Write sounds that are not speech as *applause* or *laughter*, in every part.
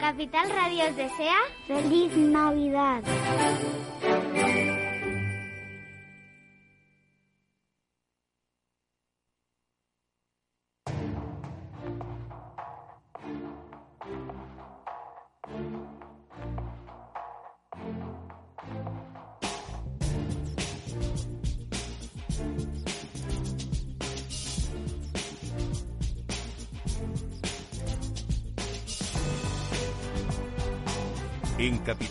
Capital Radio desea feliz Navidad.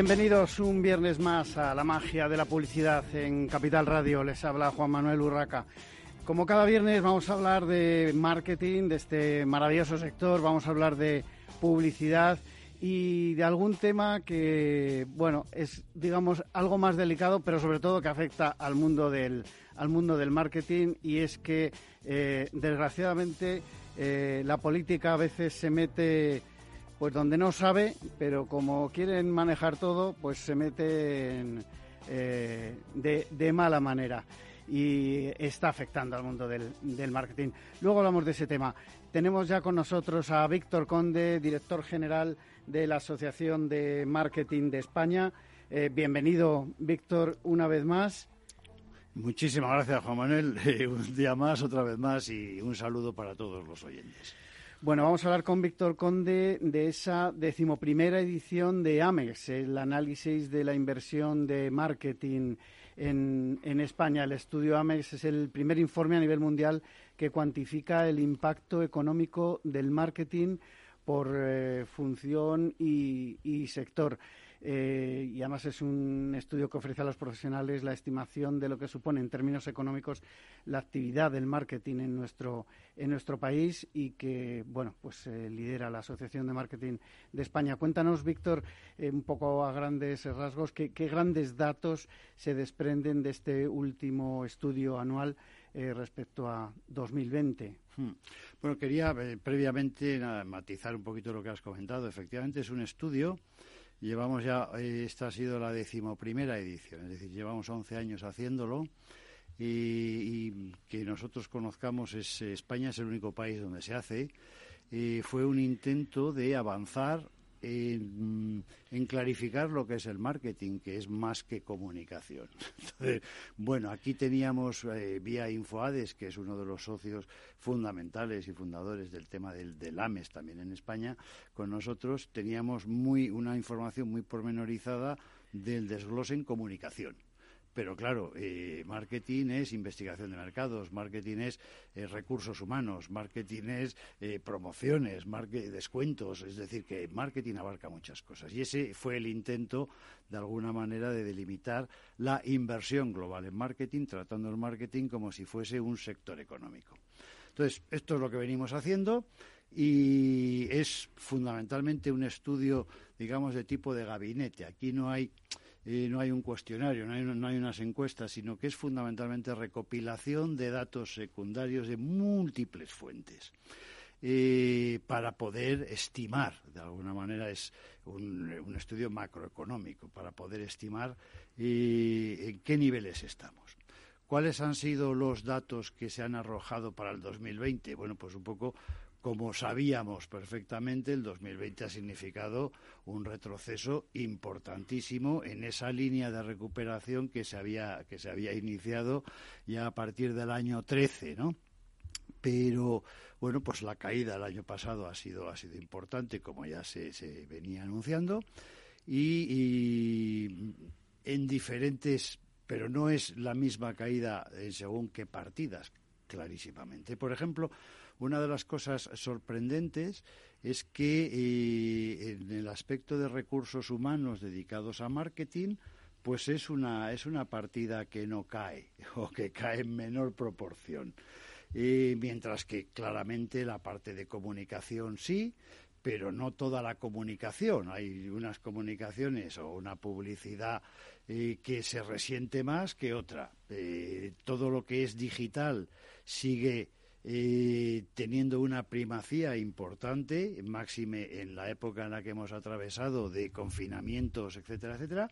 Bienvenidos un viernes más a la magia de la publicidad en Capital Radio. Les habla Juan Manuel Urraca. Como cada viernes vamos a hablar de marketing, de este maravilloso sector, vamos a hablar de publicidad y de algún tema que, bueno, es, digamos, algo más delicado, pero sobre todo que afecta al mundo del, al mundo del marketing y es que, eh, desgraciadamente, eh, la política a veces se mete pues donde no sabe, pero como quieren manejar todo, pues se meten eh, de, mala manera y está afectando al mundo del, marketing. Luego hablamos de ese tema. Tenemos ya con nosotros a Víctor Conde, director general de la Asociación de Marketing de España. Eh, bienvenido, Víctor, una vez más. Muchísimas gracias, Juan Manuel. *laughs* un día más, otra vez más, y un saludo para todos los oyentes. Bueno, vamos a hablar con Víctor Conde de esa decimoprimera edición de AMEX, el análisis de la inversión de marketing en, España. El estudio AMEX es el primer informe a nivel mundial que cuantifica el impacto económico del marketing por eh, función y sector. Eh, y además es un estudio que ofrece a los profesionales la estimación de lo que supone en términos económicos la actividad del marketing en nuestro, en nuestro país y que, bueno, pues eh, lidera la Asociación de Marketing de España. Cuéntanos, Víctor, eh, un poco a grandes rasgos, qué, grandes datos se desprenden de este último estudio anual respecto a 2020. Hmm. Bueno, quería previamente matizar un poquito lo que has comentado. Efectivamente, es un estudio Llevamos ya, esta ha sido la decimoprimera edición, es decir, llevamos 11 años haciéndolo y, que nosotros conozcamos es España es el único país donde se hace. y fue un intento de avanzar en, clarificar lo que es el marketing, que es más que comunicación. *laughs* bueno, aquí teníamos eh, vía Infoades, que es uno de los socios fundamentales y fundadores del tema del, del, AMES también en España, con nosotros teníamos muy una información muy pormenorizada del desglose en comunicación pero claro, eh, marketing es investigación de mercados, marketing es eh, recursos humanos, marketing es eh, promociones, descuentos, es decir, que marketing abarca muchas cosas. Y ese fue el intento, de alguna manera, de delimitar la inversión global en marketing, tratando el marketing como si fuese un sector económico. Entonces, esto es lo que venimos haciendo y es fundamentalmente un estudio, digamos, de tipo de gabinete. Aquí no hay no hay un cuestionario, no hay, no hay, unas encuestas, sino que es fundamentalmente recopilación de datos secundarios de múltiples fuentes. Eh, para poder estimar, de alguna manera es un, estudio macroeconómico, para poder estimar eh, en qué niveles estamos. ¿Cuáles han sido los datos que se han arrojado para el 2020? Bueno, pues un poco como sabíamos perfectamente, el 2020 ha significado un retroceso importantísimo en esa línea de recuperación que se había, que se había iniciado ya a partir del año 13, ¿no? pero bueno, pues la caída el año pasado ha sido, ha sido importante, como ya se, se venía anunciando, y, en diferentes, pero no es la misma caída en según qué partidas, clarísimamente. Por ejemplo, una de las cosas sorprendentes es que eh, en el aspecto de recursos humanos dedicados a marketing, pues es una, es una partida que no cae *laughs* o que cae en menor proporción. mientras que claramente la parte de comunicación sí, pero no toda la comunicación. Hay unas comunicaciones o una publicidad eh, que se resiente más que otra. Eh, todo lo que es digital sigue eh, teniendo una primacía importante, máxime en la época en la que hemos atravesado de confinamientos, etcétera, etcétera.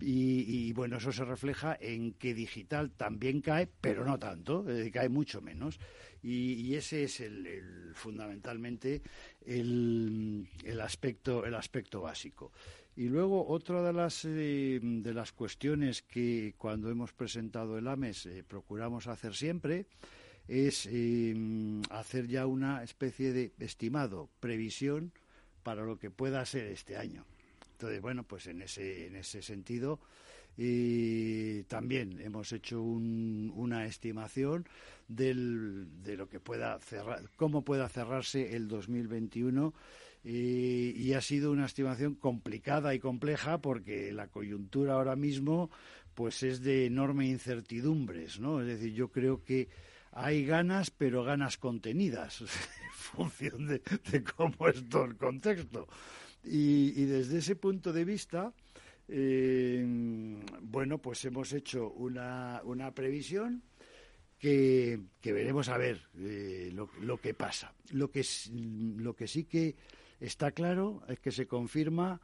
Y, bueno, eso se refleja en que digital también cae, pero no tanto, cae mucho menos. Y, ese es el, fundamentalmente el, aspecto, el aspecto básico. Y luego otra de las, eh, de las cuestiones que cuando hemos presentado el AMES eh, procuramos hacer siempre es em, hacer ya una especie de estimado, previsión para lo que pueda ser este año. Entonces, bueno, pues en ese, en ese sentido y también hemos hecho una estimación del, de lo que pueda cerrar, cómo pueda cerrarse el 2021 y, y ha sido una estimación complicada y compleja porque la coyuntura ahora mismo pues es de enorme incertidumbres, ¿no? Es decir, yo creo que hay ganas, pero ganas contenidas, *laughs* en función de, cómo es todo el contexto. Y, desde ese punto de vista, eh, bueno, pues hemos hecho una, una previsión que, veremos a ver eh, lo, que pasa. Lo que, lo que sí que está claro es que se confirma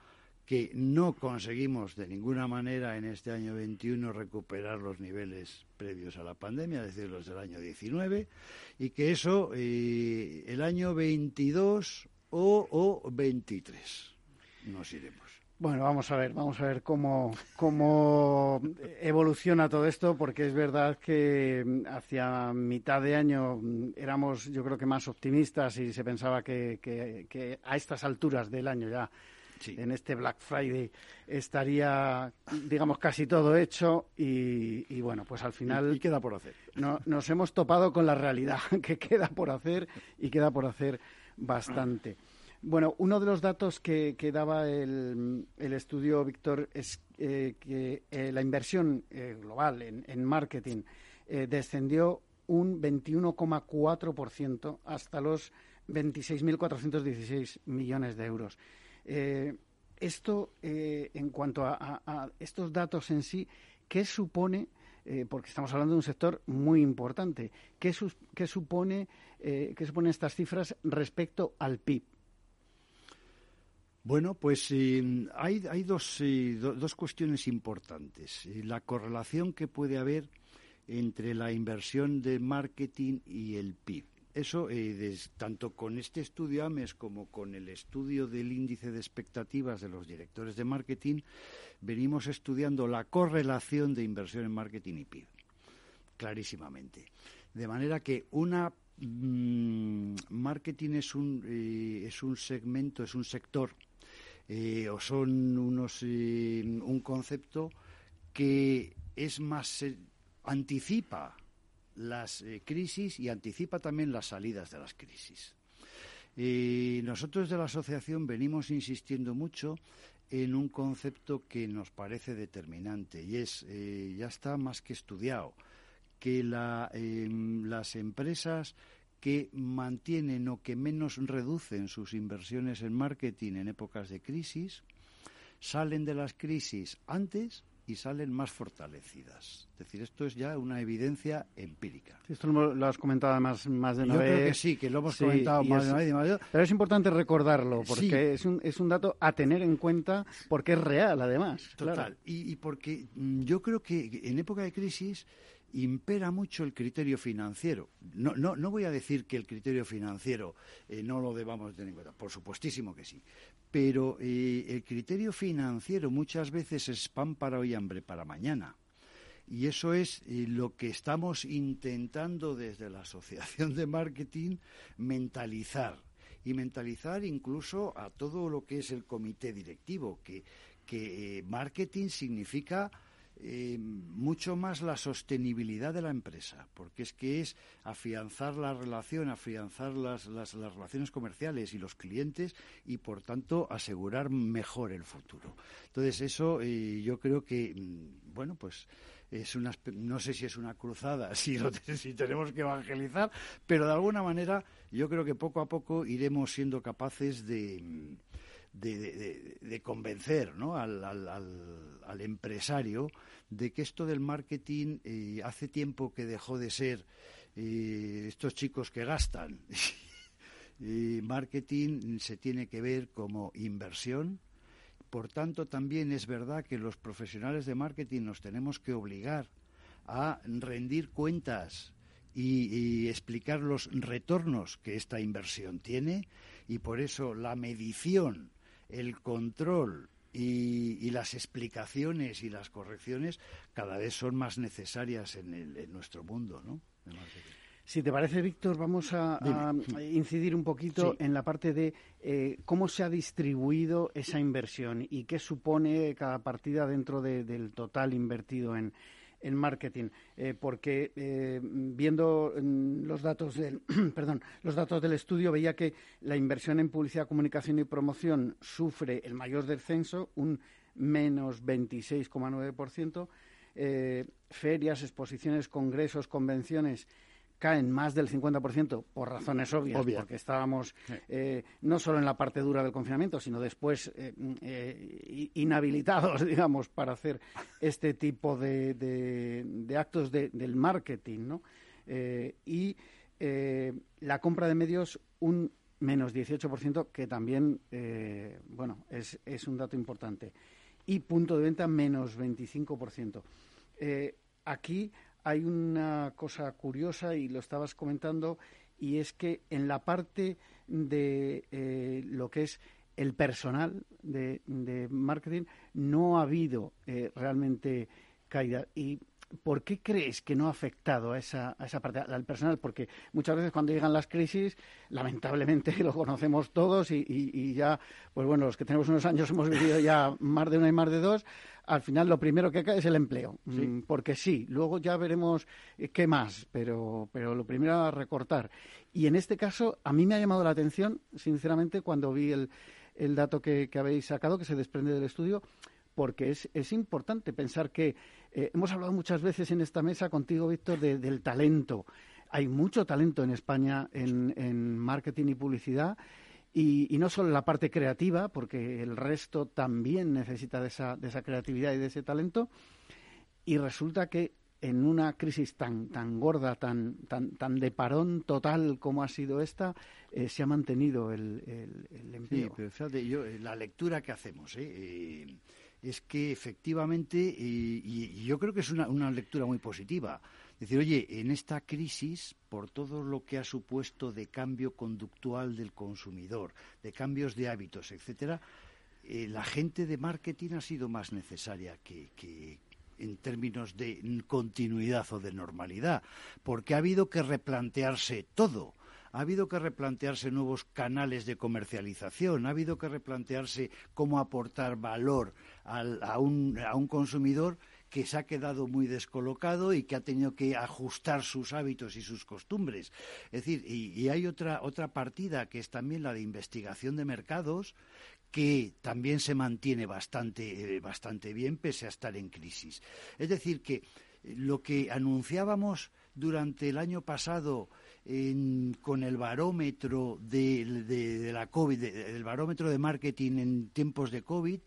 que no conseguimos de ninguna manera en este año 21 recuperar los niveles previos a la pandemia, es decir, los del año 19, y que eso eh, el año 22 o, o 23 nos iremos. Bueno, vamos a ver, vamos a ver cómo, cómo evoluciona todo esto, porque es verdad que hacia mitad de año éramos, yo creo que más optimistas y se pensaba que, que a estas alturas del año ya en este Black Friday estaría, digamos, casi todo hecho y, bueno, pues al final... Y, queda por hacer. No, nos hemos topado con la realidad *laughs* que queda por hacer y queda por hacer bastante. Bueno, uno de los datos que, daba el, estudio, Víctor, es eh, que eh, la inversión eh, global en, marketing descendió un 21,4% hasta los 26.416 millones de euros. Esto, en cuanto a, estos datos en sí, ¿qué supone? Porque estamos hablando de un sector muy importante. ¿Qué, supone, qué suponen estas cifras respecto al PIB? Bueno, pues hay, hay dos, dos cuestiones importantes. La correlación que puede haber entre la inversión de marketing y el PIB. Eso, eh, tanto con este estudio AMES como con el estudio del índice de expectativas de los directores de marketing, venimos estudiando la correlación de inversión en marketing y PIB, clarísimamente. De manera que una mm, marketing es un, eh, es un segmento, es un sector, eh, o son unos, un concepto que es más, anticipa las eh, crisis y anticipa también las salidas de las crisis. Nosotros de la asociación venimos insistiendo mucho en un concepto que nos parece determinante y es, eh, ya está más que estudiado, que em, las empresas que mantienen o que menos reducen sus inversiones en marketing en épocas de crisis salen de las crisis antes y salen más fortalecidas. Es decir, esto es ya una evidencia empírica. Esto lo has comentado además más de una Yo vez. creo que sí, que lo hemos comentado más de una vez. Pero es importante recordarlo, porque es, un, es un dato a tener en cuenta, porque es real, además. Total. Y, y porque mm, yo creo que en época de crisis impera mucho el criterio financiero. No, no, no voy a decir que el criterio financiero eh, no lo debamos tener en cuenta, por supuestísimo que sí, pero eh, el criterio financiero muchas veces es pan para hoy, hambre para mañana. Y eso es eh, lo que estamos intentando desde la Asociación de Marketing mentalizar. Y mentalizar incluso a todo lo que es el comité directivo, que, que marketing significa eh, mucho más la sostenibilidad de la empresa, porque es que es afianzar la relación, afianzar las, las, relaciones comerciales y los clientes y, por tanto, asegurar mejor el futuro. Entonces, eso eh, yo creo que, mm, bueno, pues es una, no sé si es una cruzada, *laughs* si, si tenemos que evangelizar, pero de alguna manera yo creo que poco a poco iremos siendo capaces de de, convencer ¿no? al, al, empresario de que esto del marketing eh, hace tiempo que dejó de ser eh, estos chicos que gastan. *laughs* y marketing se tiene que ver como inversión. Por tanto, también es verdad que los profesionales de marketing nos tenemos que obligar a rendir cuentas y, explicar los retornos que esta inversión tiene y por eso la medición el control y, las explicaciones y las correcciones cada vez son más necesarias en, nuestro mundo, ¿no? Si te parece, Víctor, vamos a, incidir un poquito en la parte de eh, cómo se ha distribuido esa inversión y qué supone cada partida dentro del total invertido en, en marketing, eh, porque eh, viendo mm, los datos del *clears throat* perdón, los datos del estudio veía que la inversión en publicidad, comunicación y promoción sufre el mayor descenso, un menos 26,9%. Eh, ferias, exposiciones, congresos, convenciones caen más del 50% por razones obvias, porque estábamos eh, no solo en la parte dura del confinamiento, sino después eh, eh, inhabilitados, *laughs* digamos, para hacer este tipo de, actos del marketing, ¿no? y la compra de medios un menos 18%, que también, bueno, es, es un dato importante. Y punto de venta menos 25%. aquí hay una cosa curiosa y lo estabas comentando y es que en la parte de eh, lo que es el personal de, marketing no ha habido eh, realmente caída. Y ¿por qué crees que no ha afectado a esa, a esa parte, al personal? Porque muchas veces cuando llegan las crisis, lamentablemente *laughs* lo conocemos todos y, ya, pues bueno, los que tenemos unos años *laughs* hemos vivido ya más de una y más de dos, al final lo primero que cae es el empleo. Mm, porque sí, luego ya veremos eh, qué más, pero, pero lo primero a recortar. Y en este caso, a mí me ha llamado la atención, sinceramente, cuando vi el, el dato que, que habéis sacado, que se desprende del estudio, porque es, es importante pensar que eh, hemos hablado muchas veces en esta mesa contigo, Víctor, del talento. Hay mucho talento en España en, marketing y publicidad. Y, no solo la parte creativa, porque el resto también necesita de esa, de esa creatividad y de ese talento. Y resulta que en una crisis tan, tan gorda, tan, tan, tan de parón total como ha sido esta, eh, se ha mantenido el, el, empleo. Sí, pero fíjate, yo, eh, la lectura que hacemos, ¿eh? Es que efectivamente, y, yo creo que es una, lectura muy positiva, decir, oye, en esta crisis, por todo lo que ha supuesto de cambio conductual del consumidor, de cambios de hábitos, etcétera, eh, la gente de marketing ha sido más necesaria que, en términos de continuidad o de normalidad, porque ha habido que replantearse todo ha habido que replantearse nuevos canales de comercialización, ha habido que replantearse cómo aportar valor a, un, a un consumidor que se ha quedado muy descolocado y que ha tenido que ajustar sus hábitos y sus costumbres. Es decir, y, hay otra, otra partida que es también la de investigación de mercados, que también se mantiene bastante, eh, bastante bien pese a estar en crisis. Es decir, que lo que anunciábamos durante el año pasado con el barómetro de, la COVID, el barómetro de marketing en tiempos de COVID,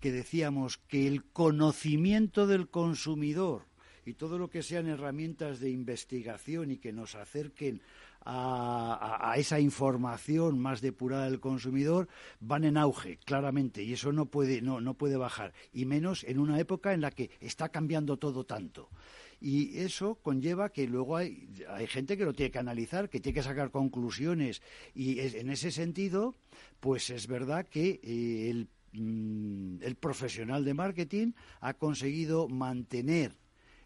que decíamos que el conocimiento del consumidor y todo lo que sean herramientas de investigación y que nos acerquen a, esa información más depurada del consumidor van en auge, claramente, y eso no puede, no, no puede bajar, y menos en una época en la que está cambiando todo tanto. Y eso conlleva que luego hay, hay gente que lo tiene que analizar, que tiene que sacar conclusiones. Y en ese sentido, pues es verdad que eh, el, mm, el profesional de marketing ha conseguido mantener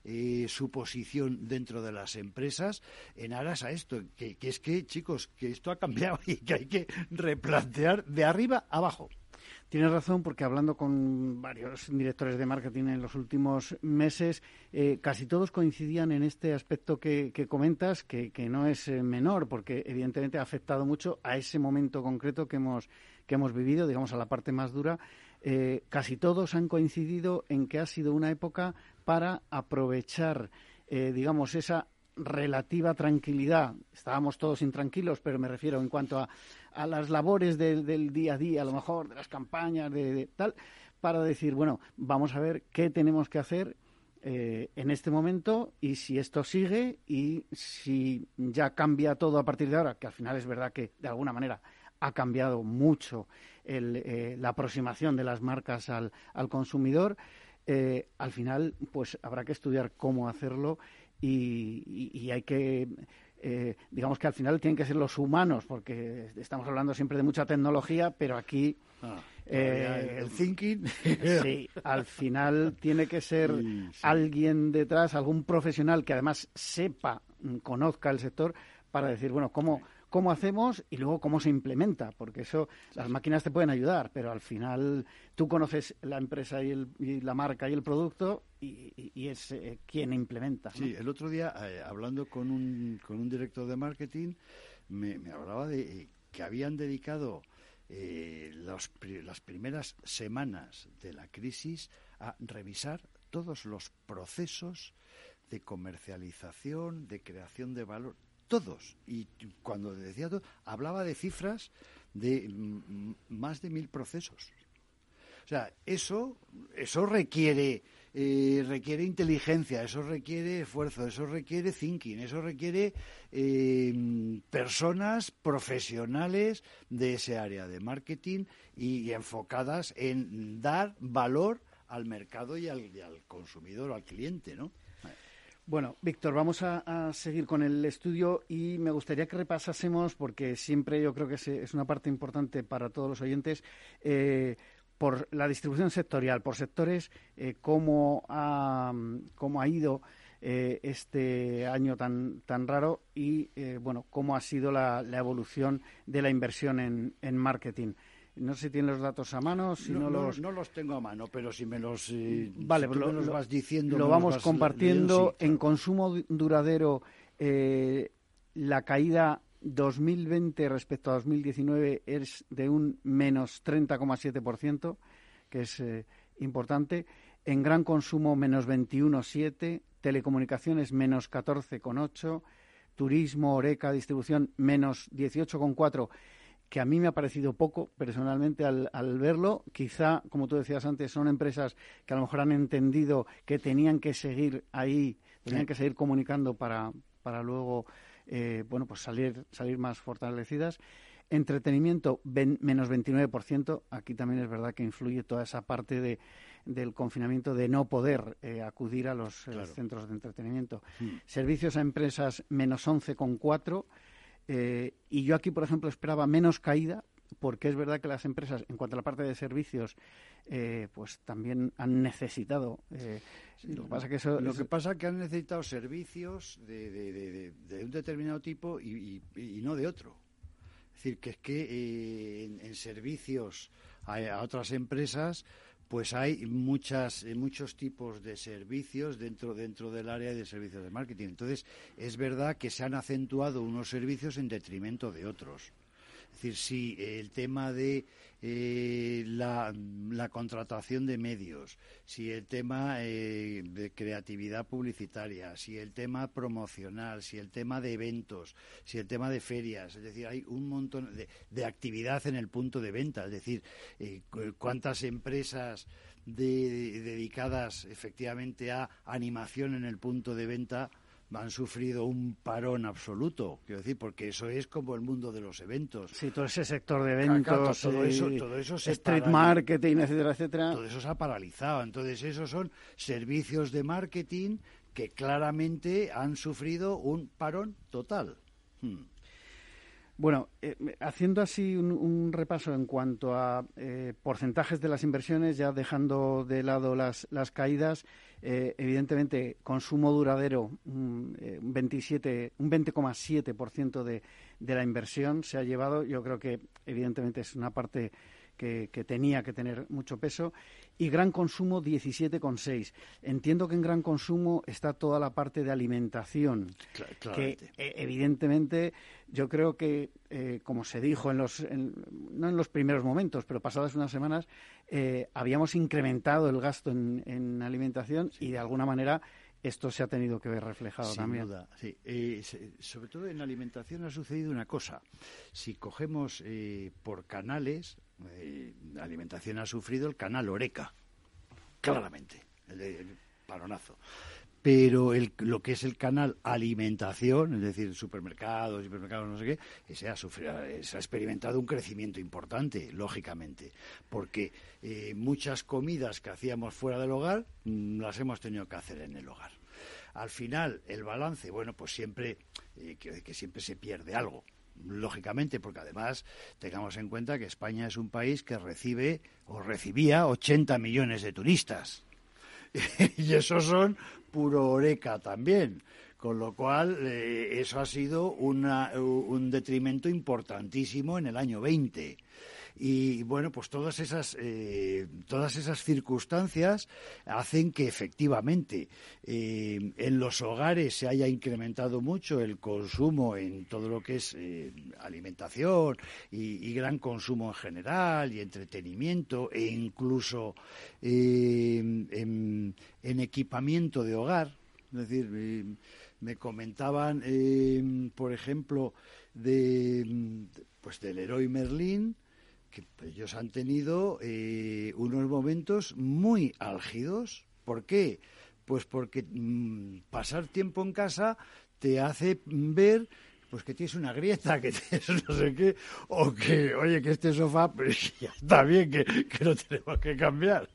eh, su posición dentro de las empresas en aras a esto, que es que, chicos, que esto ha cambiado *laughs* y que hay que replantear de arriba abajo. Tienes razón, porque hablando con varios directores de marketing en los últimos meses, eh, casi todos coincidían en este aspecto que, comentas, que, no es eh, menor, porque evidentemente ha afectado mucho a ese momento concreto que hemos, que hemos vivido, digamos, a la parte más dura. Eh, casi todos han coincidido en que ha sido una época para aprovechar, digamos, esa relativa tranquilidad. Estábamos todos intranquilos, pero me refiero en cuanto a, a las labores del día a día, a lo mejor de las campañas, de, tal, para decir, bueno, vamos a ver qué tenemos que hacer eh, en este momento y si esto sigue y si ya cambia todo a partir de ahora, que al final es verdad que de alguna manera ha cambiado mucho eh, la aproximación de las marcas al, al consumidor. Eh, al final, pues habrá que estudiar cómo hacerlo y, hay que eh, digamos que al final tienen que ser los humanos, porque estamos hablando siempre de mucha tecnología, pero aquí ah, eh, el thinking, *laughs* sí, al final tiene que ser alguien detrás, algún profesional que además sepa, conozca el sector para decir, bueno, cómo cómo hacemos y luego cómo se implementa, porque eso las máquinas te pueden ayudar, pero al final tú conoces la empresa y, la marca y el producto y, es eh, quien implementa. Sí, el otro día eh, hablando con un, con un director de marketing me, hablaba de eh, que habían dedicado las primeras semanas de la crisis a revisar todos los procesos de comercialización, de creación de valor, todos. Y cuando decía todo, hablaba de cifras de más de mil procesos. O sea, eso, eso requiere, eh, requiere inteligencia, eso requiere esfuerzo, eso requiere thinking, eso requiere eh, personas profesionales de ese área de marketing y, enfocadas en dar valor al mercado y al, al consumidor, al cliente, ¿no? Bueno, Víctor, vamos a, seguir con el estudio y me gustaría que repasásemos, porque siempre yo creo que es, una parte importante para todos los oyentes, eh, por la distribución sectorial, por sectores, eh, cómo, ha, cómo ha ido eh, este año tan, tan raro y, bueno, cómo ha sido la, evolución de la inversión en, en marketing. No sé si tiene los datos a mano, si no, los... No los tengo a mano, pero si me los, eh, vale, pues lo, vas diciendo... Lo vamos compartiendo. En consumo duradero, eh, la caída 2020 respecto a 2019 es de un menos 30,7%, que es eh, importante. En gran consumo, menos 21,7%. Telecomunicaciones, menos 14,8%. Turismo, Oreca, distribución, menos 18,4% que a mí me ha parecido poco personalmente al, verlo. Quizá, como tú decías antes, son empresas que a lo mejor han entendido que tenían que seguir ahí, tenían que seguir comunicando para, para luego eh, bueno, pues salir, salir más fortalecidas. Entretenimiento, menos 29%. Aquí también es verdad que influye toda esa parte de, del confinamiento de no poder eh, acudir a los eh, centros de entretenimiento. Mm. Servicios a empresas, menos 11,4%. Eh, y yo aquí, por ejemplo, esperaba menos caída, porque es verdad que las empresas, en cuanto a la parte de servicios, eh, pues también han necesitado. Eh, lo, que pasa que eso lo que pasa que han necesitado servicios de, un determinado tipo y, no de otro. Es decir, que es que en, servicios a otras empresas pues hay muchas, eh, muchos tipos de servicios dentro, dentro del área de servicios de marketing. Entonces, es verdad que se han acentuado unos servicios en detrimento de otros. Es decir, si el tema de eh, la, contratación de medios, si el tema eh, de creatividad publicitaria, si el tema promocional, si el tema de eventos, si el tema de ferias, es decir, hay un montón de, actividad en el punto de venta, es decir, eh, cuántas empresas dedicadas efectivamente a animación en el punto de venta han sufrido un parón absoluto, quiero decir, porque eso es como el mundo de los eventos. Sí, todo ese sector de eventos, todo, eso, todo eso street marketing, etcétera, etcétera. Todo eso se ha paralizado. Entonces, esos son servicios de marketing que claramente han sufrido un parón total. Hmm. Bueno, eh, haciendo así un, repaso en cuanto a eh, porcentajes de las inversiones, ya dejando de lado las, las caídas, eh, evidentemente consumo duradero un, un 27, un 20,7% de, de la inversión se ha llevado. Yo creo que evidentemente es una parte que, tenía que tener mucho peso, y gran consumo 17,6. Entiendo que en gran consumo está toda la parte de alimentación, que eh, evidentemente yo creo que, eh, como se dijo en los, no en los primeros momentos, pero pasadas unas semanas, eh, habíamos incrementado el gasto en, alimentación y de alguna manera esto se ha tenido que ver reflejado Sin también. Duda, sí. sobre todo en alimentación ha sucedido una cosa. Si cogemos por canales, eh, alimentación ha sufrido el canal Oreca, claramente, el, paronazo. Pero lo que es el canal alimentación, es decir, supermercados, supermercados, no sé qué, ese ha, sufrido, se ha experimentado un crecimiento importante, lógicamente, porque eh, muchas comidas que hacíamos fuera del hogar mm, las hemos tenido que hacer en el hogar. Al final, el balance, bueno, pues siempre, eh, que siempre se pierde algo lógicamente, porque además tengamos en cuenta que España es un país que recibe o recibía 80 millones de turistas. *laughs* y esos son puro oreca también. Con lo cual, eh, eso ha sido un detrimento importantísimo en el año 20. Y bueno, pues todas esas, eh, todas esas circunstancias hacen que efectivamente eh, en los hogares se haya incrementado mucho el consumo en todo lo que es eh, alimentación y, gran consumo en general y entretenimiento e incluso en, en, equipamiento de hogar. Es decir, me comentaban, por ejemplo, de pues del héroe Merlín, que ellos han tenido eh, unos momentos muy álgidos. ¿Por qué? Pues porque mm, pasar tiempo en casa te hace ver pues que tienes una grieta, que tienes no sé qué, o que, oye, que este sofá pues, ya está bien, que, que no tenemos que cambiar.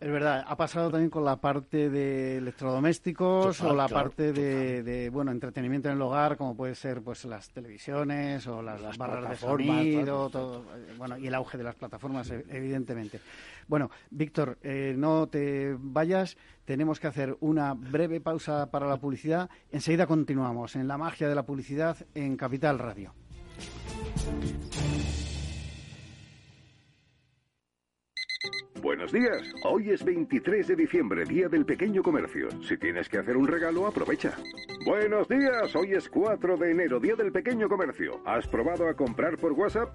Es verdad, ha pasado también con la parte de electrodomésticos o la parte de, bueno, entretenimiento en el hogar, como puede ser pues las televisiones o las, las barras de sonido, todo, bueno, y el auge de las plataformas, e, evidentemente. Bueno, Víctor, eh, no te vayas. Tenemos que hacer una breve pausa para la publicidad. Enseguida continuamos en la magia de la publicidad en Capital Radio. Buenos días. Hoy es 23 de diciembre, Día del Pequeño Comercio. Si tienes que hacer un regalo, aprovecha. Buenos días. Hoy es 4 de enero, Día del Pequeño Comercio. ¿Has probado a comprar por WhatsApp?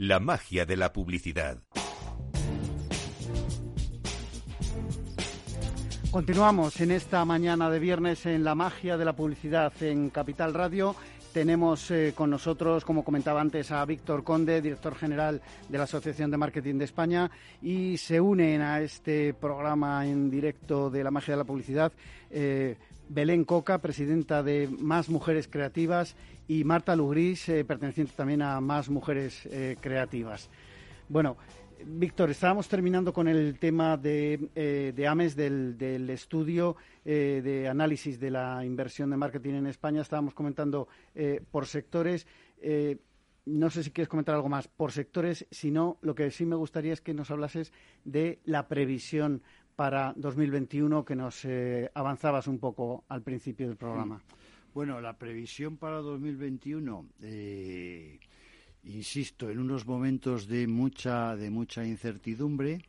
La magia de la publicidad. Continuamos en esta mañana de viernes en la magia de la publicidad en Capital Radio. Tenemos eh, con nosotros, como comentaba antes, a Víctor Conde, director general de la Asociación de Marketing de España, y se unen a este programa en directo de la magia de la publicidad eh, Belén Coca, presidenta de Más Mujeres Creativas, y Marta Lugris, eh, perteneciente también a Más Mujeres eh, Creativas. Bueno, Víctor, estábamos terminando con el tema de, eh, AMES, del, estudio de análisis de la inversión de marketing en España. Estábamos comentando por sectores. no sé si quieres comentar algo más por sectores, si no, lo que sí me gustaría es que nos hablases de la previsión para 2021 que nos avanzabas un poco al principio del programa. Bueno, la previsión para 2021, eh, insisto, en unos momentos de mucha, de mucha incertidumbre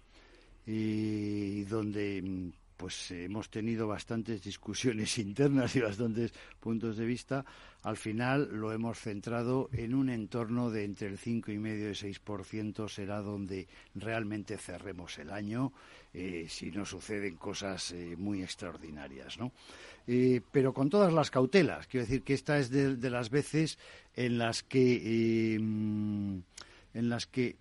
y donde mm, pues hemos tenido bastantes discusiones *laughs* internas y bastantes puntos de vista. Al final lo hemos centrado en un entorno de entre el cinco y medio y 6% será donde realmente cerremos el año eh, si no suceden cosas eh, muy extraordinarias, ¿no? Eh, pero con todas las cautelas. Quiero decir que esta es de, de las veces en las que en las que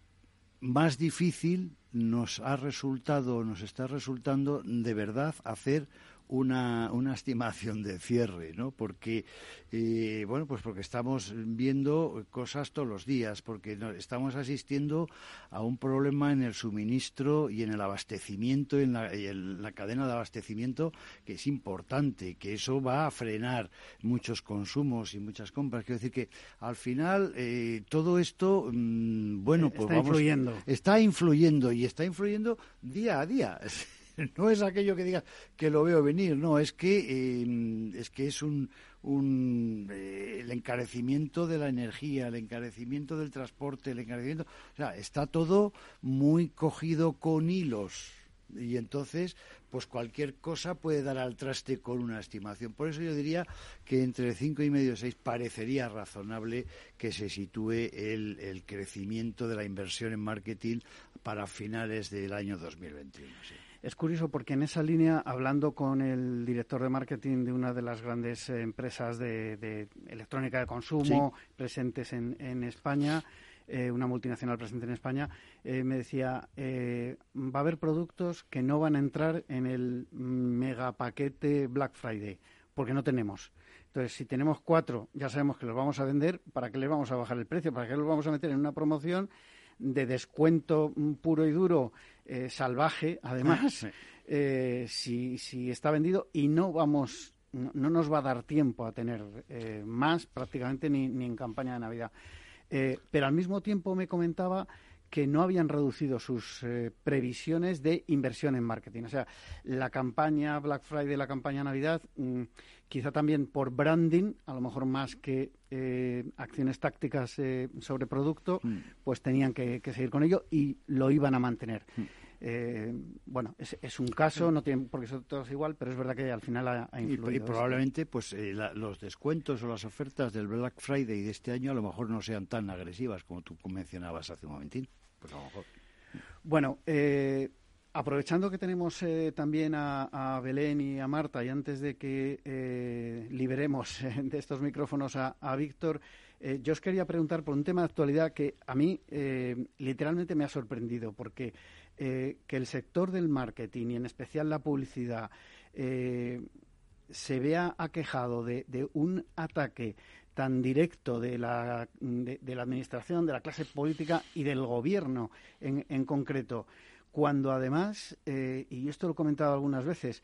más difícil nos ha resultado, nos está resultando de verdad hacer una, una estimación de cierre, ¿no? Porque, eh, bueno, pues porque estamos viendo cosas todos los días, porque estamos asistiendo a un problema en el suministro y en el abastecimiento, en la, en la cadena de abastecimiento, que es importante, que eso va a frenar muchos consumos y muchas compras. Quiero decir que al final eh, todo esto, mm, bueno, pues está influyendo. Está influyendo y está influyendo día a día. *laughs* *laughs* no es aquello que diga que lo veo venir, no, es que, em, es, que es un, un eh, el encarecimiento de la energía, el encarecimiento del transporte, el encarecimiento, o sea, está todo muy cogido con hilos y entonces pues cualquier cosa puede dar al traste con una estimación. Por eso yo diría que entre cinco y medio y seis parecería razonable que se sitúe el, crecimiento de la inversión en marketing para finales del año 2021. Sí. Es curioso porque en esa línea, hablando con el director de marketing de una de las grandes eh, empresas de, electrónica de consumo presentes en, España, eh, una multinacional presente en España, eh, me decía, va a haber productos que no van a entrar en el mega paquete Black Friday, porque no tenemos. Entonces, si tenemos cuatro, ya sabemos que los vamos a vender, ¿para qué les vamos a bajar el precio? ¿Para qué los vamos a meter en una promoción de descuento puro y duro eh, salvaje, además, eh, si, si está vendido y no vamos no, nos va a dar tiempo a tener eh, más prácticamente ni, ni, en campaña de Navidad. pero al mismo tiempo me comentaba que no habían reducido sus previsiones de inversión en marketing. O sea, la campaña Black Friday, la campaña Navidad, mm, quizá también por branding, a lo mejor más que acciones tácticas sobre producto, mm. pues tenían que, seguir con ello y lo iban a mantener. Mm. Eh, bueno, es, un caso, no tiene porque son todos igual, pero es verdad que al final ha, influido. Y, probablemente pues eh, los descuentos o las ofertas del Black Friday de este año a lo mejor no sean tan agresivas como tú mencionabas hace un momentín. Pues a lo mejor. Bueno, eh, aprovechando que tenemos también a, Belén y a Marta y antes de que liberemos de estos micrófonos a, a Víctor, yo os quería preguntar por un tema de actualidad que a mí literalmente me ha sorprendido porque eh, que el sector del marketing y en especial la publicidad eh, se vea aquejado de, un ataque tan directo de la, de, la, administración, de la clase política y del gobierno en, concreto, cuando además, eh, y esto lo he comentado algunas veces,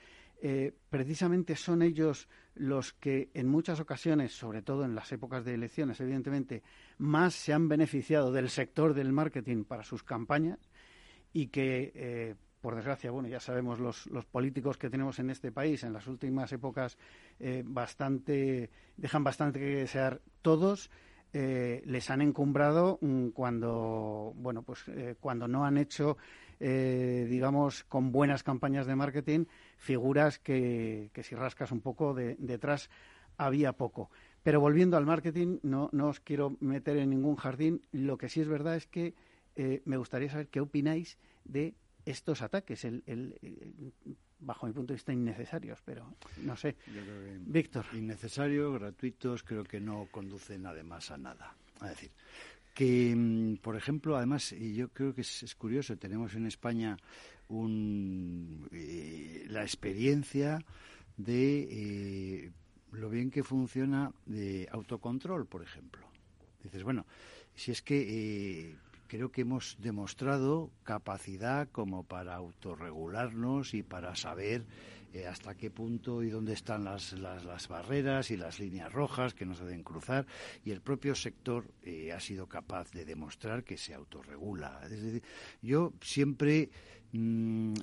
precisamente son ellos los que en muchas ocasiones, sobre todo en las épocas de elecciones, evidentemente, más se han beneficiado del sector del marketing para sus campañas y que, eh, por desgracia, bueno, ya sabemos los, los, políticos que tenemos en este país en las últimas épocas eh, bastante dejan bastante que desear todos. eh, les han encumbrado mm, cuando, bueno, pues cuando no han hecho, eh, digamos, con buenas campañas de marketing, figuras que, que si rascas un poco de, detrás había poco. Pero volviendo al marketing, no, no os quiero meter en ningún jardín. Lo que sí es verdad es que me gustaría saber qué opináis de estos ataques, el, bajo mi punto de vista, innecesarios, pero no sé. Víctor. Innecesarios, gratuitos, creo que no conducen además a nada. Es decir, que, mm, por ejemplo, además, y yo creo que es, curioso, tenemos en España un, eh, la experiencia de eh, lo bien que funciona de autocontrol, por ejemplo. Dices, bueno, si es que eh, creo que hemos demostrado capacidad como para autorregularnos y para saber eh, hasta qué punto y dónde están las, las, barreras y las líneas rojas que nos deben cruzar y el propio sector eh, ha sido capaz de demostrar que se autorregula. Es decir, yo siempre mm,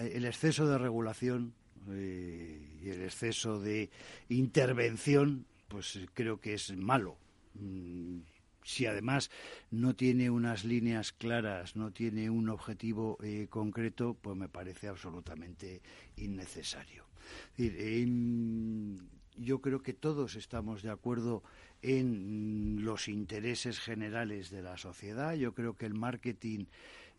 el exceso de regulación eh, y el exceso de intervención pues creo que es malo. Si además no tiene unas líneas claras, no tiene un objetivo eh, concreto, pues me parece absolutamente innecesario. yo creo que todos estamos de acuerdo en los intereses generales de la sociedad. Yo creo que el marketing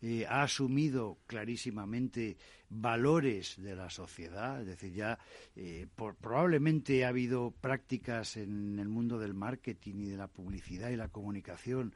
eh, ha asumido clarísimamente valores de la sociedad, es decir, ya eh, probablemente ha habido prácticas en el mundo del marketing y de la publicidad y la comunicación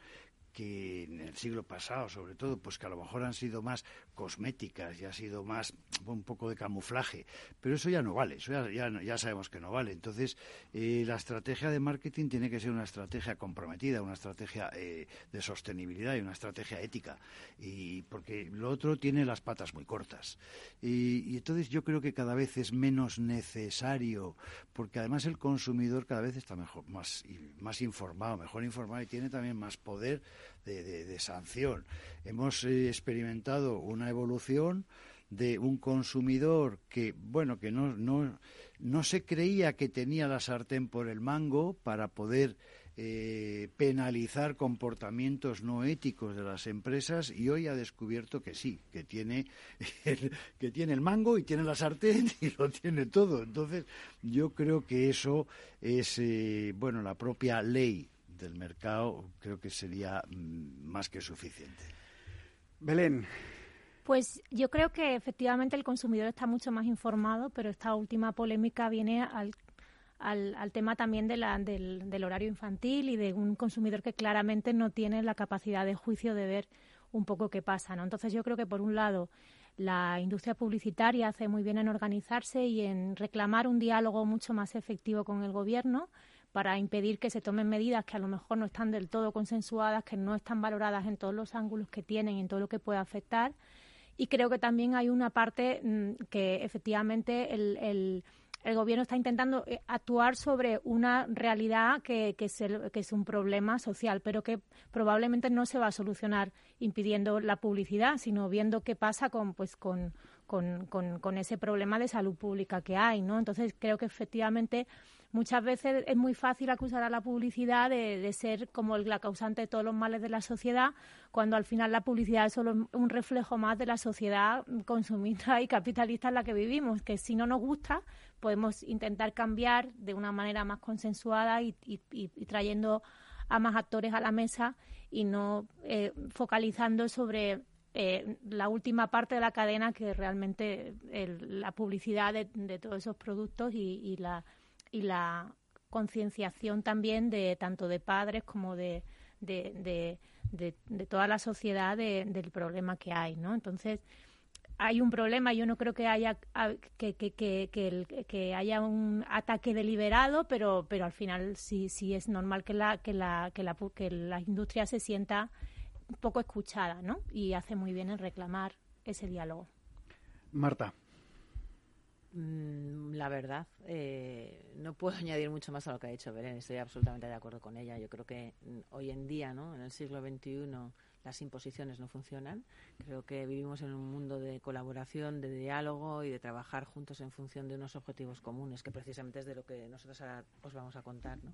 que en el siglo pasado, sobre todo, pues que a lo mejor han sido más cosméticas y ha sido más un poco de camuflaje, pero eso ya no vale, eso ya, ya, sabemos que no vale. Entonces, eh, la estrategia de marketing tiene que ser una estrategia comprometida, una estrategia eh, de sostenibilidad y una estrategia ética, y porque lo otro tiene las patas muy cortas. Y, entonces yo creo que cada vez es menos necesario, porque además el consumidor cada vez está mejor, más, más informado, mejor informado y tiene también más poder de, sanción. Hemos eh, experimentado una evolución de un consumidor que, bueno, que no, no, no se creía que tenía la sartén por el mango para poder eh, penalizar comportamientos no éticos de las empresas y hoy ha descubierto que sí, que tiene, *laughs* el, que tiene el mango y tiene la sartén y lo tiene todo. Entonces, yo creo que eso es, eh, bueno, la propia ley del mercado creo que sería mm, más que suficiente. Belén. Pues yo creo que efectivamente el consumidor está mucho más informado, pero esta última polémica viene al, al, tema también de la, del, del, horario infantil y de un consumidor que claramente no tiene la capacidad de juicio de ver un poco qué pasa. ¿no? Entonces yo creo que por un lado la industria publicitaria hace muy bien en organizarse y en reclamar un diálogo mucho más efectivo con el gobierno para impedir que se tomen medidas que a lo mejor no están del todo consensuadas, que no están valoradas en todos los ángulos que tienen y en todo lo que puede afectar. Y creo que también hay una parte mm, que efectivamente el, el, gobierno está intentando eh, actuar sobre una realidad que, que, es un problema social, pero que probablemente no se va a solucionar impidiendo la publicidad, sino viendo qué pasa con, pues, con, con, con, con ese problema de salud pública que hay. ¿no? Entonces creo que efectivamente muchas veces es muy fácil acusar a la publicidad de, ser como la causante de todos los males de la sociedad, cuando al final la publicidad es solo un reflejo más de la sociedad consumista y capitalista en la que vivimos, que si no nos gusta podemos intentar cambiar de una manera más consensuada y, trayendo a más actores a la mesa y no eh, focalizando sobre eh, la última parte de la cadena que realmente la publicidad de, todos esos productos y, la y la concienciación también de tanto de padres como de, de, de, toda la sociedad del problema que hay, ¿no? Entonces, hay un problema, yo no creo que haya que, que, que, que, haya un ataque deliberado, pero, pero al final sí, sí es normal que la, que la, que la, que la industria se sienta un poco escuchada, ¿no? Y hace muy bien en reclamar ese diálogo. Marta. La verdad, eh, no puedo *laughs* añadir mucho más a lo que ha dicho Belén. Estoy absolutamente de acuerdo con ella. Yo creo que mm, hoy en día, ¿no? en el siglo XXI, las imposiciones no funcionan. Creo que vivimos en un mundo de colaboración, de diálogo y de trabajar juntos en función de unos objetivos comunes, que precisamente es de lo que nosotros ahora os vamos a contar. ¿no?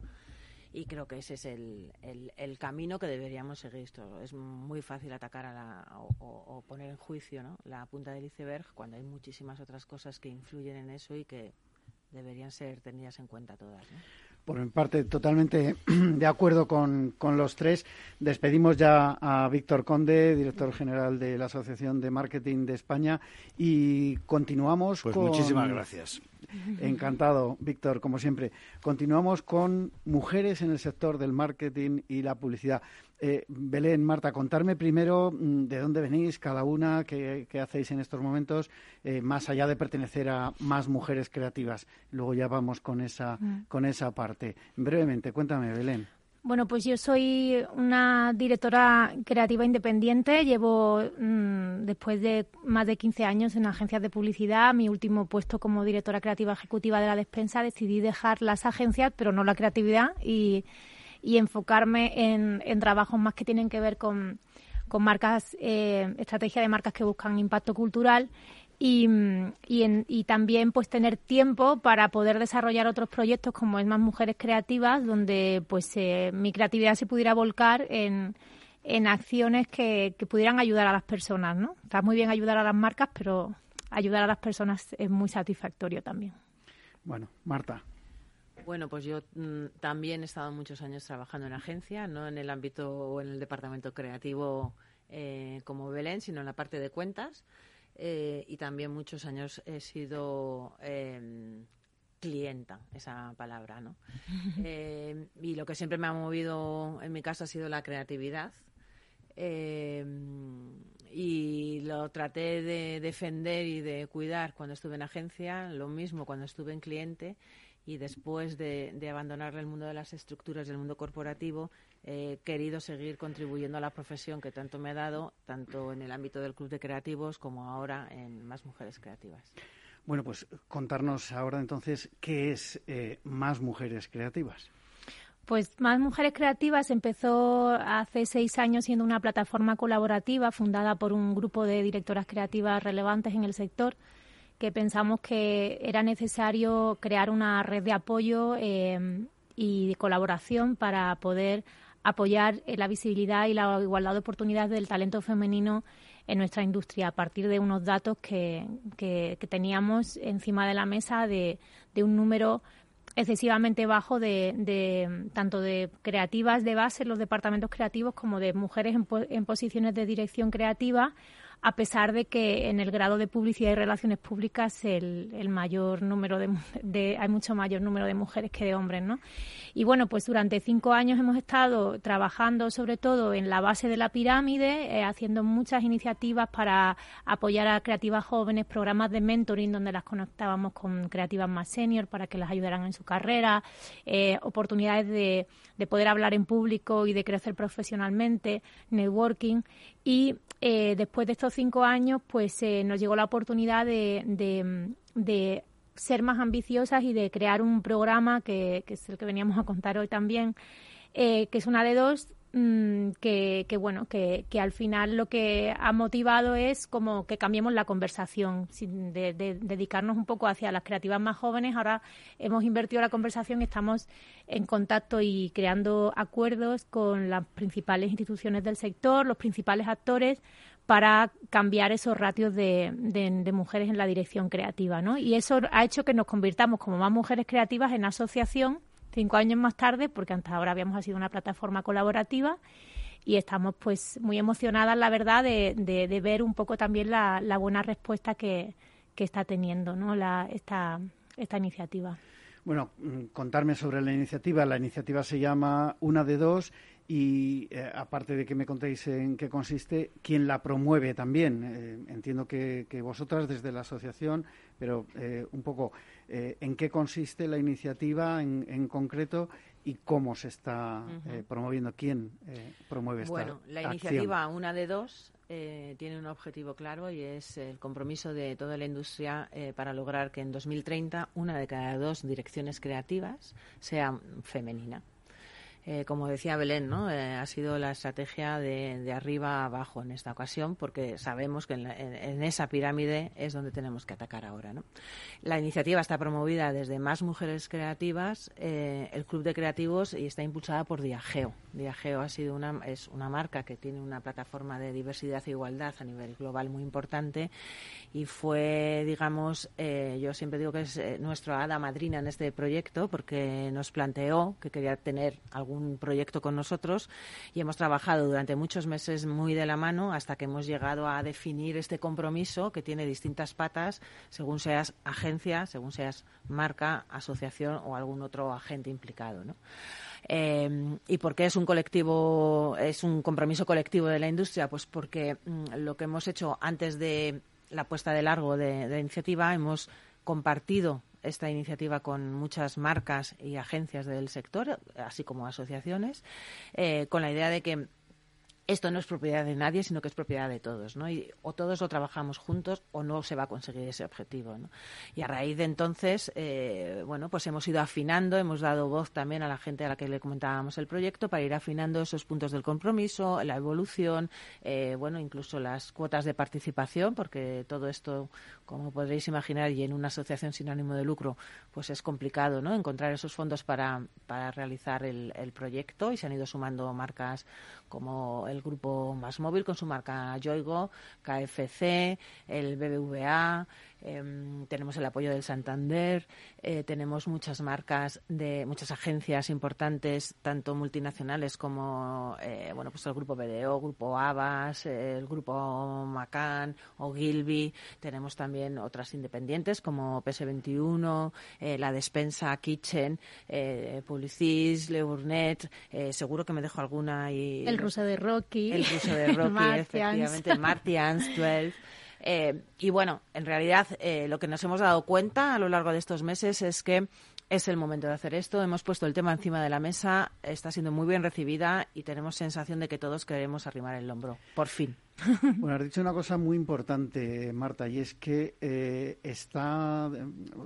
Y creo que ese es el, el, camino que deberíamos seguir. Esto es muy fácil atacar a la, o, poner en juicio ¿no? la punta del iceberg cuando hay muchísimas otras cosas que influyen en eso y que deberían ser tenidas en cuenta todas. Por mi parte, totalmente *clears throat* de acuerdo con, con, los tres. Despedimos ya a Víctor Conde, director general de la Asociación de Marketing de España, y continuamos pues con. Muchísimas gracias. *laughs* Encantado, Víctor, como siempre. Continuamos con mujeres en el sector del marketing y la publicidad. Eh, Belén, Marta, contarme primero mm, de dónde venís cada una, qué, hacéis en estos momentos, eh, más allá de pertenecer a más mujeres creativas. Luego ya vamos con esa, mm. con esa parte. Brevemente, cuéntame, Belén. Bueno, pues yo soy una directora creativa independiente. Llevo, mm, después de más de 15 años en agencias de publicidad, mi último puesto como directora creativa ejecutiva de la despensa, decidí dejar las agencias, pero no la creatividad, y, enfocarme en, trabajos más que tienen que ver con, con marcas, eh, estrategia de marcas que buscan impacto cultural y, y, también pues tener tiempo para poder desarrollar otros proyectos como es más mujeres creativas donde pues eh, mi creatividad se pudiera volcar en, en acciones que, que, pudieran ayudar a las personas no está muy bien ayudar a las marcas pero ayudar a las personas es muy satisfactorio también. Bueno Marta bueno, pues yo mm, también he estado muchos años trabajando en agencia, no en el ámbito o en el departamento creativo eh, como Belén, sino en la parte de cuentas. Eh, y también muchos años he sido em, clienta, esa palabra, ¿no? *laughs* Em, y lo que siempre me ha movido en mi caso ha sido la creatividad. Em, y lo traté de defender y de cuidar cuando estuve en agencia, lo mismo cuando estuve en cliente y después de, de abandonar el mundo de las estructuras del mundo corporativo he querido seguir contribuyendo a la profesión que tanto me ha dado, tanto en el ámbito del Club de Creativos como ahora en Más Mujeres Creativas. Bueno, pues contarnos ahora entonces qué es eh, Más Mujeres Creativas. Pues Más Mujeres Creativas empezó hace seis años siendo una plataforma colaborativa fundada por un grupo de directoras creativas relevantes en el sector que pensamos que era necesario crear una red de apoyo eh, y de colaboración para poder apoyar la visibilidad y la igualdad de oportunidades del talento femenino en nuestra industria a partir de unos datos que, que, teníamos encima de la mesa de, de un número excesivamente bajo de, de, tanto de creativas de base en los departamentos creativos como de mujeres en, en posiciones de dirección creativa a pesar de que en el grado de publicidad y relaciones públicas el, mayor número de, hay mucho mayor número de mujeres que de hombres, ¿no? Y bueno, pues durante cinco años hemos estado trabajando sobre todo en la base de la pirámide, eh, haciendo muchas iniciativas para apoyar a creativas jóvenes, programas de mentoring donde las conectábamos con creativas más senior para que las ayudaran en su carrera, eh, oportunidades de, de poder hablar en público y de crecer profesionalmente, networking y eh, después de estos cinco años, pues eh, nos llegó la oportunidad de, ser más ambiciosas y de crear un programa que, que, es el que veníamos a contar hoy también, eh, que es una de dos Mm, que, bueno, que, al final lo que ha motivado es como que cambiemos la conversación, de, dedicarnos un poco hacia las creativas más jóvenes. Ahora hemos invertido la conversación, estamos en contacto y creando acuerdos con las principales instituciones del sector, los principales actores, para cambiar esos ratios de, de, mujeres en la dirección creativa, ¿no? Y eso ha hecho que nos convirtamos como más mujeres creativas en asociación cinco años más tarde, porque antes ahora habíamos sido una plataforma colaborativa y estamos pues muy emocionadas, la verdad, de, de, ver un poco también la, la buena respuesta que, que, está teniendo ¿no? la, esta, esta iniciativa. Bueno, mm, contarme sobre la iniciativa. La iniciativa se llama Una de Dos y eh, aparte de que me contéis en qué consiste, quién la promueve también. Eh, entiendo que, vosotras desde la asociación, pero eh, un poco en qué consiste la iniciativa en, concreto y cómo se está promoviendo, quién promueve esta Bueno, la iniciativa Una de Dos tiene un objetivo claro y es el compromiso de toda la industria para lograr que en 2030 una de cada dos direcciones creativas sea femenina. Eh, como decía Belén, ¿no? Eh, ha sido la estrategia de, arriba a abajo en esta ocasión, porque sabemos que en, en, esa pirámide es donde tenemos que atacar ahora. ¿no? La iniciativa está promovida desde Más Mujeres Creativas, eh, el Club de Creativos, y está impulsada por Diageo. Diageo ha sido una, es una marca que tiene una plataforma de diversidad e igualdad a nivel global muy importante y fue, digamos, yo siempre digo que es nuestra hada madrina en este proyecto, porque nos planteó que quería tener algún un proyecto con nosotros y hemos trabajado durante muchos meses muy de la mano hasta que hemos llegado a definir este compromiso que tiene distintas patas según seas agencia, según seas marca, asociación o algún otro agente implicado. Eh, ¿Y por qué es un colectivo, es un compromiso colectivo de la industria? Pues porque mm, lo que hemos hecho antes de la puesta de largo de, de la iniciativa hemos compartido esta iniciativa con muchas marcas y agencias del sector, así como asociaciones, eh, con la idea de que esto no es propiedad de nadie, sino que es propiedad de todos, ¿no? Y o todos lo trabajamos juntos o no se va a conseguir ese objetivo, ¿no? Y a raíz de entonces, eh, bueno, pues hemos ido afinando, hemos dado voz también a la gente a la que le comentábamos el proyecto para ir afinando esos puntos del compromiso, la evolución, eh, bueno, incluso las cuotas de participación, porque todo esto, como podréis imaginar, y en una asociación sin ánimo de lucro, pues es complicado, ¿no? Encontrar esos fondos para, para realizar el, el proyecto y se han ido sumando marcas como grupo Más Móvil con su marca Yoigo, KFC, el BBVA, Em, tenemos el apoyo del Santander, eh, tenemos muchas marcas de muchas agencias importantes, tanto multinacionales como eh, bueno pues el grupo BDO, grupo Abas, el grupo Macan o Gilby. Tenemos también otras independientes como PS21, eh, la despensa Kitchen, Publicis, Le Burnett. seguro que me dejo alguna y el ruso de Rocky, el ruso de *laughs* Rocky, efectivamente, Martians *laughs* 12. Eh, y bueno, en realidad eh, lo que nos hemos dado cuenta a lo largo de estos meses es que es el momento de hacer esto. Hemos puesto el tema encima de la mesa, está siendo muy bien recibida y tenemos sensación de que todos queremos arrimar el hombro. Por fin. *laughs* Bueno, has dicho una cosa muy importante, Marta, y es que eh, está,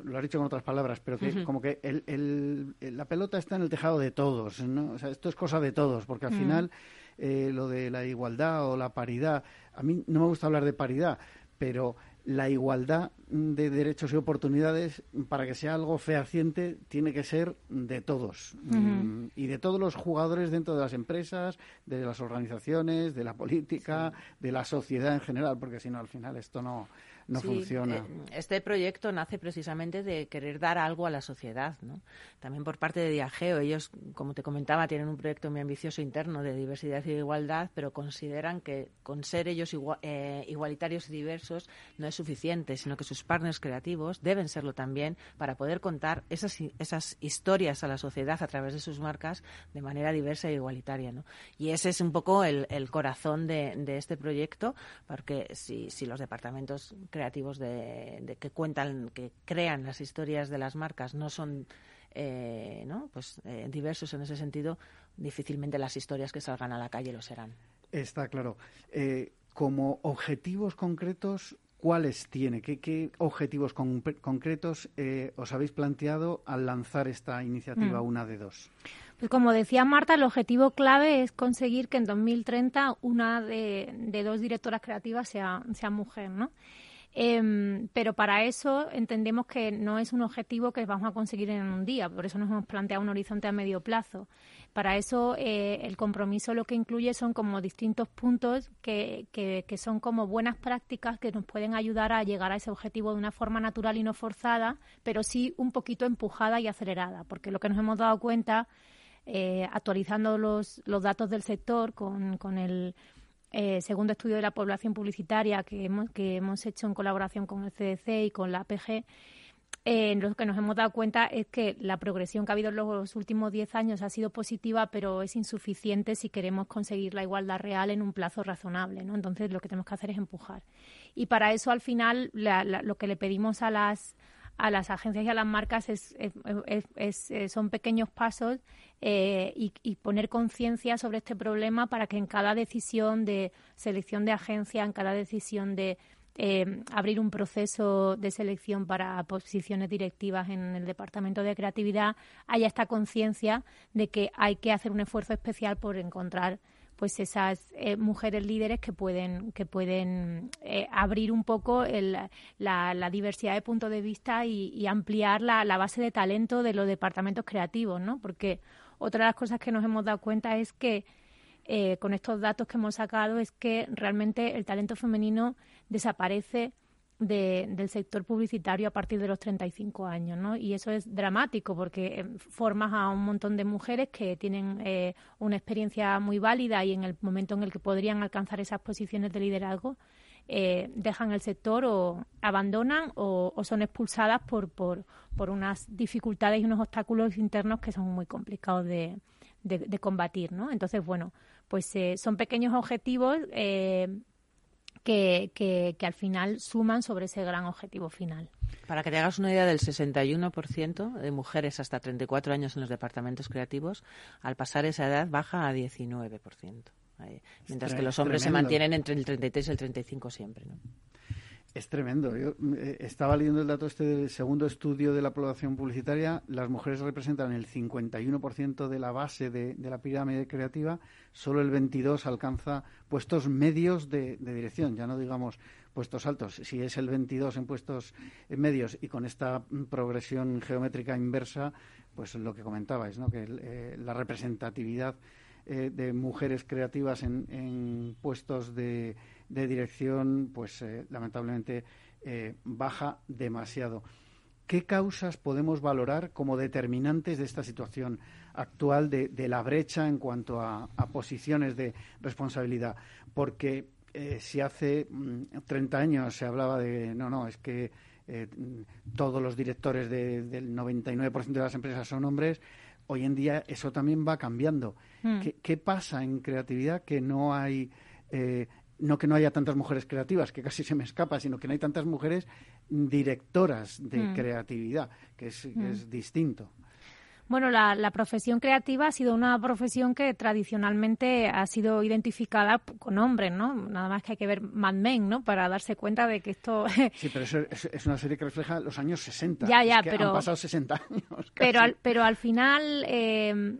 lo has dicho con otras palabras, pero que como que el, la pelota está en el tejado de todos, ¿no? O sea, esto es cosa de todos, porque al final lo de la igualdad o la paridad, a mí no me gusta hablar de paridad, pero la igualdad de derechos y oportunidades, para que sea algo fehaciente, tiene que ser de todos. Mm, y de todos los jugadores dentro de las empresas, de las organizaciones, de la política, de la sociedad en general, porque si no, al final esto no, no funciona. Eh, este proyecto nace precisamente de querer dar algo a la sociedad, ¿no? También por parte de Diageo. Ellos, como te comentaba, tienen un proyecto muy ambicioso interno de diversidad y igualdad, pero consideran que con ser ellos eh, igualitarios y diversos no es suficiente, sino que sus partners creativos deben serlo también para poder contar esas, esas historias a la sociedad a través de sus marcas de manera diversa e igualitaria, ¿no? Y ese es un poco el, corazón de, este proyecto, porque si, si los departamentos creativos de, que cuentan, que crean las historias de las marcas no son eh, ¿no? pues eh, diversos en ese sentido, difícilmente las historias que salgan a la calle lo serán. Está claro. Eh, como objetivos concretos, ¿cuáles tiene? ¿Qué, objetivos concretos os habéis planteado al lanzar esta iniciativa, mm. una de dos? Pues como decía Marta, el objetivo clave es conseguir que en 2030 una de, de dos directoras creativas sea, sea mujer, ¿no? Em, pero para eso entendemos que no es un objetivo que vamos a conseguir en un día, por eso nos hemos planteado un horizonte a medio plazo. Para eso eh, el compromiso lo que incluye son como distintos puntos que, que, que, son como buenas prácticas que nos pueden ayudar a llegar a ese objetivo de una forma natural y no forzada, pero sí un poquito empujada y acelerada, porque lo que nos hemos dado cuenta, eh, actualizando los, los datos del sector con, con el eh, segundo estudio de la población publicitaria que hemos, que hemos hecho en colaboración con el CDC y con la APG, eh, lo que nos hemos dado cuenta es que la progresión que ha habido en los últimos 10 años ha sido positiva, pero es insuficiente si queremos conseguir la igualdad real en un plazo razonable. ¿no? Entonces, lo que tenemos que hacer es empujar. Y para eso, al final, lo que le pedimos a las a las agencias y a las marcas es, eh, son pequeños pasos eh, y, poner conciencia sobre este problema para que en cada decisión de selección de agencia, en cada decisión de eh, abrir un proceso de selección para posiciones directivas en el Departamento de Creatividad, haya esta conciencia de que hay que hacer un esfuerzo especial por encontrar pues esas eh, mujeres líderes que pueden que pueden eh, abrir un poco la, diversidad de puntos de vista y, ampliar la, la, base de talento de los departamentos creativos, ¿no? Porque otra de las cosas que nos hemos dado cuenta es que eh, con estos datos que hemos sacado es que realmente el talento femenino desaparece del sector publicitario a partir de los 35 años, ¿no? Y eso es dramático porque eh, formas a un montón de mujeres que tienen eh, una experiencia muy válida y en el momento en el que podrían alcanzar esas posiciones de liderazgo, dejan el sector o abandonan o, son expulsadas por, por, por, unas dificultades y unos obstáculos internos que son muy complicados de, de, combatir, ¿no? Entonces, bueno, pues eh, son pequeños objetivos eh, que, que, al final suman sobre ese gran objetivo final. Para que te hagas una idea del 61% de mujeres hasta 34 años en los departamentos creativos, al pasar esa edad baja a 19%. mientras que los hombres se mantienen entre el 33 y el 35 siempre. ¿no? Es tremendo. Yo eh, estaba leyendo el dato este del segundo estudio de la población publicitaria. Las mujeres representan el 51% de la base de, la pirámide creativa. Solo el 22% alcanza puestos medios de, dirección. Ya no digamos puestos altos. Si es el 22 en puestos medios y con esta progresión geométrica inversa, pues lo que comentabais, ¿no? que eh, la representatividad eh, de mujeres creativas en puestos de de dirección, pues eh, lamentablemente eh, baja demasiado. ¿Qué causas podemos valorar como determinantes de esta situación actual de, la brecha en cuanto a, posiciones de responsabilidad? Porque eh, si hace 30 mm, años se hablaba de, no, no, es que todos los directores del 99% de las empresas son hombres, hoy en día eso también va cambiando. Hmm. ¿Qué, pasa en creatividad que no hay no que no haya tantas mujeres creativas, que casi se me escapa, sino que no hay tantas mujeres directoras de mm. creatividad, que es, mm. distinto. Bueno, la, profesión creativa ha sido una profesión que tradicionalmente ha sido identificada con hombres, ¿no? Nada más que hay que ver Mad Men, ¿no? Para darse cuenta de que esto... *laughs* sí, pero eso es, una serie que refleja los años 60. Ya, ya, pero... Han pasado 60 años. Pero, al, pero al final... Eh,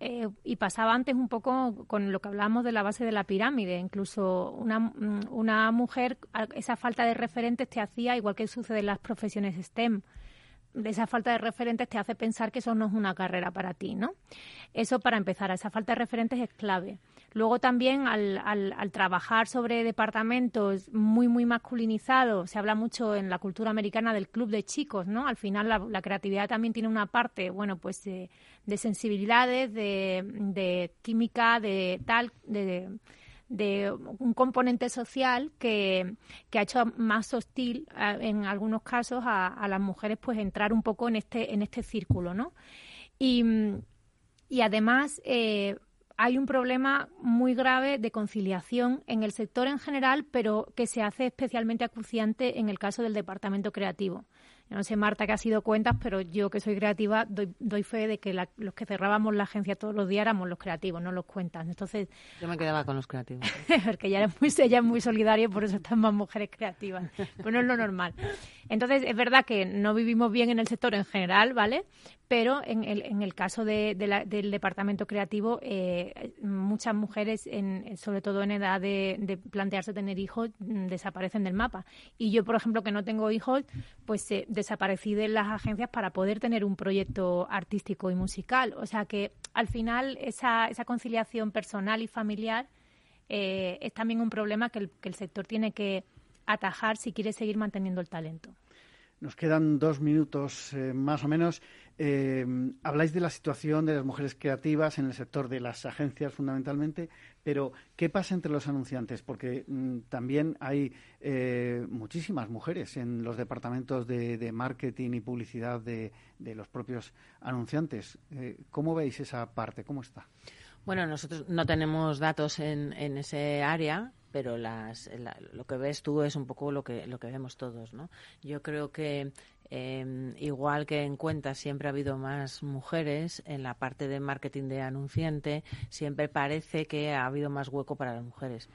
eh, y pasaba antes un poco con lo que hablábamos de la base de la pirámide. Incluso una, mm, una mujer, esa falta de referentes te hacía, igual que sucede en las profesiones STEM, esa falta de referentes te hace pensar que eso no es una carrera para ti, ¿no? Eso para empezar, esa falta de referentes es clave. Luego también al, trabajar sobre departamentos muy, muy masculinizados, se habla mucho en la cultura americana del club de chicos, ¿no? Al final la, creatividad también tiene una parte, bueno, pues de, sensibilidades, de, química, de tal, de un componente social que, que ha hecho más hostil en algunos casos a, las mujeres pues entrar un poco en este en este círculo no y, y además eh, hay un problema muy grave de conciliación en el sector en general, pero que se hace especialmente acuciante en el caso del departamento creativo no sé, Marta, que ha sido cuentas, pero yo que soy creativa doy, fe de que los que cerrábamos la agencia todos los días éramos los creativos, no los cuentas. Entonces, yo me quedaba con los creativos. *laughs* porque ella es muy, ella es muy solidaria y por eso están más mujeres creativas. Pues no es lo normal. Entonces, es verdad que no vivimos bien en el sector en general, ¿vale? Pero en el, en el caso de, del departamento creativo, eh, muchas mujeres, en, sobre todo en edad de, plantearse tener hijos, mm, desaparecen del mapa. Y yo, por ejemplo, que no tengo hijos, pues eh, desaparecí de las agencias para poder tener un proyecto artístico y musical. O sea que al final esa, esa conciliación personal y familiar eh, es también un problema que el sector tiene que atajar si quiere seguir manteniendo el talento. Nos quedan dos minutos eh, más o menos. Eh, habláis de la situación de las mujeres creativas en el sector de las agencias fundamentalmente, pero ¿qué pasa entre los anunciantes? Porque mm, también hay eh, muchísimas mujeres en los departamentos de, marketing y publicidad de, los propios anunciantes. ¿Cómo veis esa parte? ¿Cómo está? Bueno, nosotros no tenemos datos en, en ese área, pero las, lo que ves tú es un poco lo que, lo que vemos todos, ¿no? Yo creo que em, igual que en cuentas siempre ha habido más mujeres, en la parte de marketing de anunciante siempre parece que ha habido más hueco para las mujeres.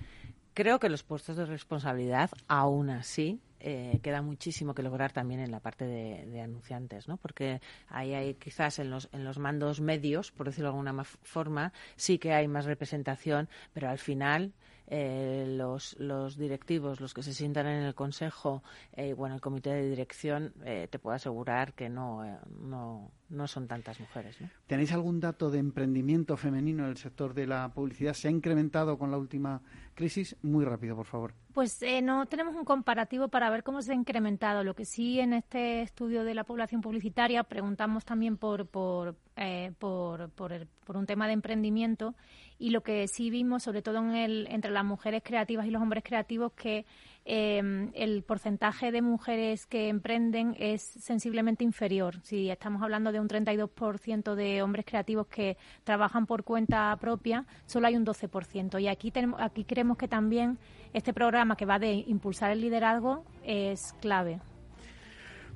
Creo que los puestos de responsabilidad, aún así, eh, queda muchísimo que lograr también en la parte de, anunciantes, ¿no? Porque ahí hay quizás en los, en los mandos medios, por decirlo de alguna forma, sí que hay más representación, pero al final eh, los, los directivos, los que se sientan en el consejo eh, o en el comité de dirección, eh, te puedo asegurar que no, eh, no, no son tantas mujeres. ¿Tenéis algún dato de emprendimiento femenino en el sector de la publicidad? ¿Se ha incrementado con la última crisis? Muy rápido, por favor. Pues eh, no tenemos un comparativo para ver cómo se ha incrementado. Lo que sí en este estudio de la población publicitaria preguntamos también por, por, eh, por, por, por, un tema de emprendimiento y lo que sí vimos, sobre todo en el, entre las mujeres creativas y los hombres creativos, que eh, el porcentaje de mujeres que emprenden es sensiblemente inferior. Si estamos hablando de un 32% de hombres creativos que trabajan por cuenta propia, solo hay un 12%. Y aquí, tenemos, aquí creemos que también este programa que va de impulsar el liderazgo es clave.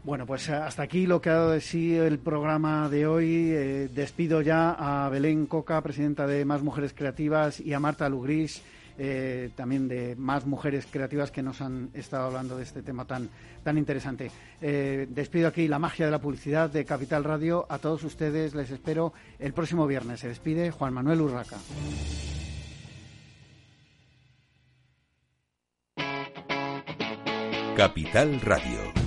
Bueno, pues hasta aquí lo que ha dado de sí el programa de hoy. Eh, despido ya a Belén Coca, presidenta de Más Mujeres Creativas, y a Marta Lugris, eh, también de más mujeres creativas que nos han estado hablando de este tema tan, tan interesante. Eh, despido aquí la magia de la publicidad de Capital Radio. A todos ustedes les espero el próximo viernes. Se despide Juan Manuel Urraca. Capital Radio.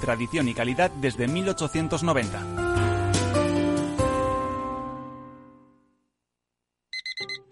tradición y calidad desde 1890.